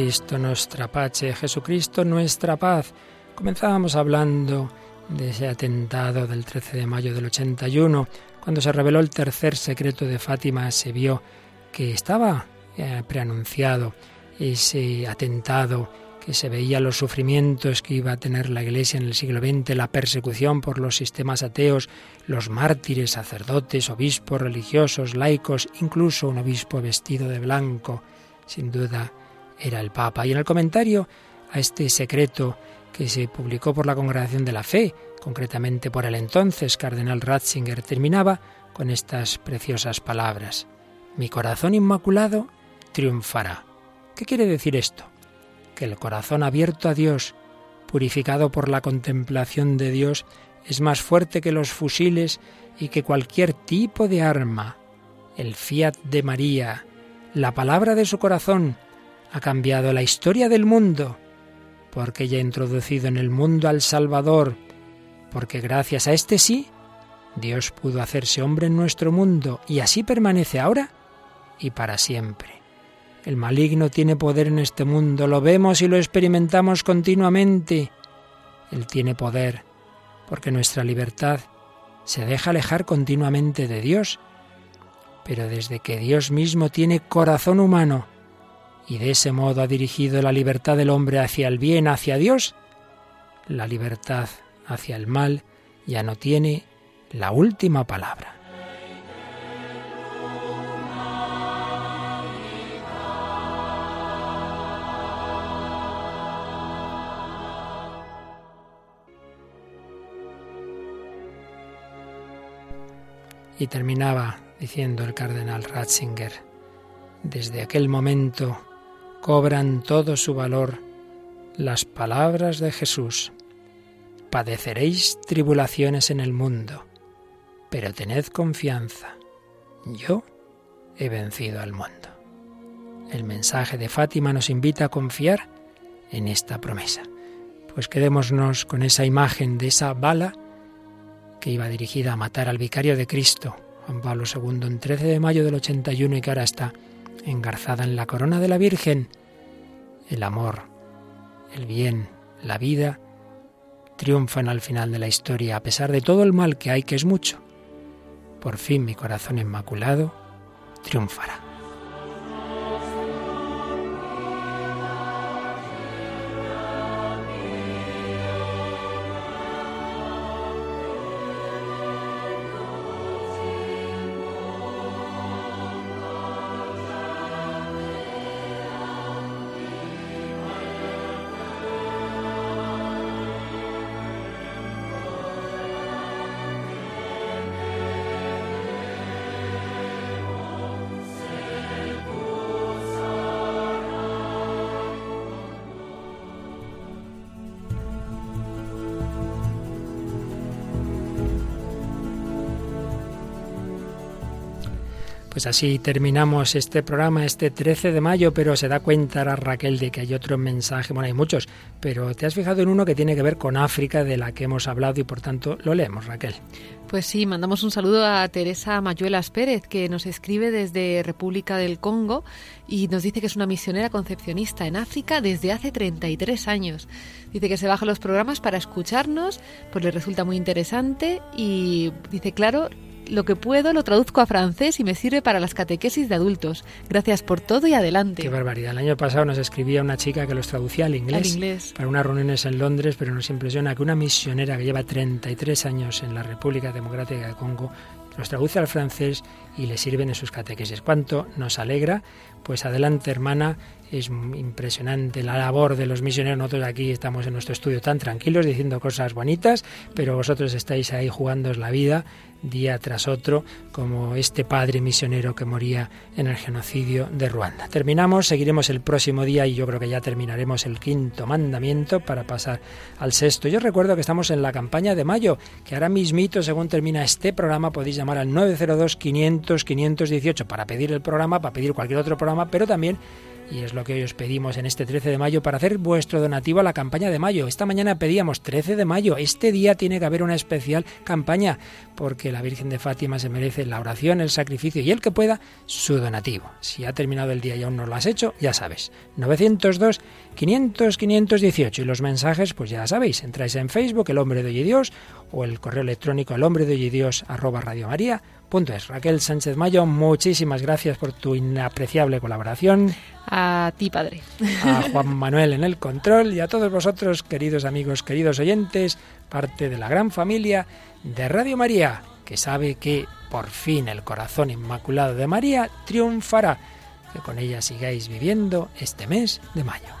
Cristo nuestra pace, Jesucristo nuestra paz. Comenzábamos hablando de ese atentado del 13 de mayo del 81, cuando se reveló el tercer secreto de Fátima, se vio que estaba eh, preanunciado ese atentado, que se veía los sufrimientos que iba a tener la Iglesia en el siglo XX, la persecución por los sistemas ateos, los mártires, sacerdotes, obispos religiosos, laicos, incluso un obispo vestido de blanco. Sin duda, era el Papa. Y en el comentario a este secreto que se publicó por la Congregación de la Fe, concretamente por el entonces cardenal Ratzinger, terminaba con estas preciosas palabras. Mi corazón inmaculado triunfará. ¿Qué quiere decir esto? Que el corazón abierto a Dios, purificado por la contemplación de Dios, es más fuerte que los fusiles y que cualquier tipo de arma. El fiat de María, la palabra de su corazón, ha cambiado la historia del mundo, porque ella ha introducido en el mundo al Salvador, porque gracias a este sí, Dios pudo hacerse hombre en nuestro mundo y así permanece ahora y para siempre. El maligno tiene poder en este mundo, lo vemos y lo experimentamos continuamente. Él tiene poder, porque nuestra libertad se deja alejar continuamente de Dios. Pero desde que Dios mismo tiene corazón humano, y de ese modo ha dirigido la libertad del hombre hacia el bien, hacia Dios, la libertad hacia el mal ya no tiene la última palabra. Y terminaba diciendo el cardenal Ratzinger, desde aquel momento cobran todo su valor las palabras de Jesús. Padeceréis tribulaciones en el mundo, pero tened confianza. Yo he vencido al mundo. El mensaje de Fátima nos invita a confiar en esta promesa. Pues quedémonos con esa imagen de esa bala que iba dirigida a matar al vicario de Cristo, Juan Pablo II, en 13 de mayo del 81 y que ahora está engarzada en la corona de la Virgen, el amor, el bien, la vida, triunfan al final de la historia, a pesar de todo el mal que hay, que es mucho. Por fin mi corazón inmaculado triunfará. Pues así terminamos este programa este 13 de mayo, pero se da cuenta ahora Raquel de que hay otro mensaje, bueno, hay muchos, pero te has fijado en uno que tiene que ver con África, de la que hemos hablado y por tanto lo leemos, Raquel. Pues sí, mandamos un saludo a Teresa Mayuelas Pérez, que nos escribe desde República del Congo y nos dice que es una misionera concepcionista en África desde hace 33 años. Dice que se baja los programas para escucharnos, pues le resulta muy interesante y dice, claro, lo que puedo lo traduzco a francés y me sirve para las catequesis de adultos. Gracias por todo y adelante. Qué barbaridad. El año pasado nos escribía una chica que los traducía al inglés, al inglés. para unas reuniones en Londres, pero nos impresiona que una misionera que lleva 33 años en la República Democrática de Congo los traduce al francés y le sirven en sus catequesis. ¿Cuánto nos alegra? Pues adelante, hermana, es impresionante la labor de los misioneros. Nosotros aquí estamos en nuestro estudio tan tranquilos diciendo cosas bonitas, pero vosotros estáis ahí jugándoos la vida día tras otro, como este padre misionero que moría en el genocidio de Ruanda. Terminamos, seguiremos el próximo día y yo creo que ya terminaremos el quinto mandamiento para pasar al sexto. Yo recuerdo que estamos en la campaña de mayo, que ahora mismito, según termina este programa, podéis llamar al 902 500 518 para pedir el programa, para pedir cualquier otro programa, pero también y es lo que hoy os pedimos en este 13 de mayo para hacer vuestro donativo a la campaña de mayo. Esta mañana pedíamos 13 de mayo. Este día tiene que haber una especial campaña porque la Virgen de Fátima se merece la oración, el sacrificio y el que pueda su donativo. Si ha terminado el día y aún no lo has hecho, ya sabes. 902 500 518 y los mensajes, pues ya sabéis, entráis en Facebook, El Hombre de Hoy Dios o el correo electrónico el hombre de hoy Dios arroba Radio María es. Raquel Sánchez Mayo, muchísimas gracias por tu inapreciable colaboración. A ti, padre. A Juan Manuel en el control y a todos vosotros, queridos amigos, queridos oyentes, parte de la gran familia de Radio María, que sabe que por fin el corazón inmaculado de María triunfará. Que con ella sigáis viviendo este mes de mayo.